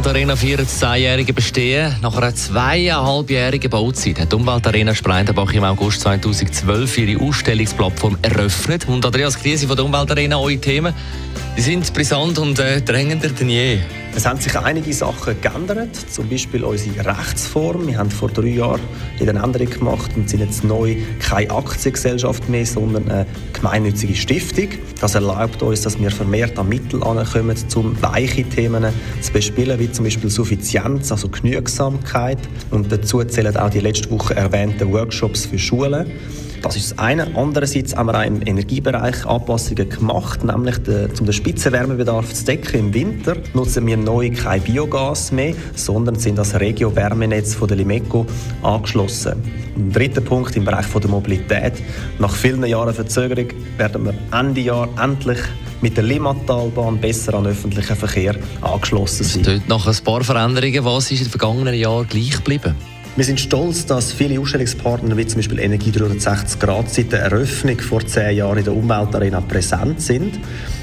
Umweltarena feiert das zehnjährige Bestehen. Nach einer zweieinhalbjährigen Bauzeit hat die Umweltarena Spreitenbach im August 2012 ihre Ausstellungsplattform eröffnet. Und Andreas Griesi von der Umweltarena, eure Themen, die sind brisant und äh, drängender denn je. Es haben sich einige Sachen geändert, zum Beispiel unsere Rechtsform. Wir haben vor drei Jahren eine Änderung gemacht und sind jetzt neu keine Aktiengesellschaft mehr, sondern eine gemeinnützige Stiftung. Das erlaubt uns, dass wir vermehrt an Mittel ankommen, um weiche Themen zu bespielen, wie zum Beispiel Suffizienz, also Genügsamkeit. Und dazu zählen auch die letzte Woche erwähnten Workshops für Schulen. Das ist das eine. Andererseits haben wir auch im Energiebereich Anpassungen gemacht, nämlich de, um den Spitzenwärmebedarf zu decken. Im Winter nutzen wir neu kein Biogas mehr, sondern sind das Regio-Wärmenetz von der Limeco angeschlossen. Ein dritter Punkt im Bereich der Mobilität. Nach vielen Jahren Verzögerung werden wir Ende Jahr endlich mit der Limmatalbahn besser an öffentlichen Verkehr angeschlossen sein. Es nach ein paar Veränderungen. Was ist in den vergangenen Jahren gleich geblieben? Wir sind stolz, dass viele Ausstellungspartner wie zum Beispiel Energie 360 Grad seit der Eröffnung vor zehn Jahren in der Umweltarena präsent sind.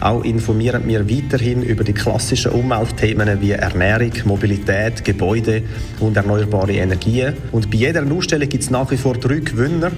Auch informieren wir weiterhin über die klassischen Umweltthemen wie Ernährung, Mobilität, Gebäude und erneuerbare Energien. Und bei jeder Ausstellung gibt es nach wie vor drei Gewinner.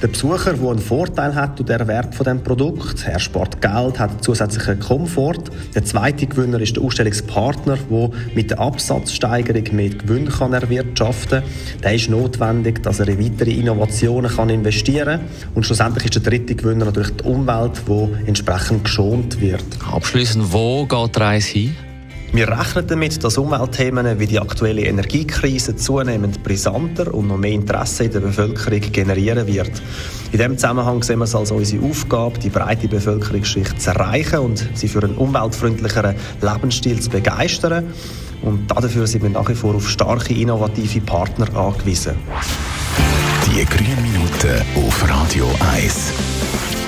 Der Besucher, der einen Vorteil hat durch den Wert von dem Produkt. Er spart Geld, hat zusätzlichen Komfort. Der zweite Gewinner ist der Ausstellungspartner, der mit der Absatzsteigerung mehr Gewinn kann erwirtschaften kann. Der ist notwendig, dass er in weitere Innovationen kann investieren kann. Und schlussendlich ist der dritte Gewinner natürlich die Umwelt, die entsprechend geschont wird wird. Abschließend, wo geht die Reise hin? Wir rechnen damit, dass Umweltthemen wie die aktuelle Energiekrise zunehmend brisanter und noch mehr Interesse in der Bevölkerung generieren wird. In diesem Zusammenhang sehen wir es als unsere Aufgabe, die breite Bevölkerungsschicht zu erreichen und sie für einen umweltfreundlicheren Lebensstil zu begeistern. Und dafür sind wir nach wie vor auf starke, innovative Partner angewiesen. Die grünen Minuten auf Radio 1.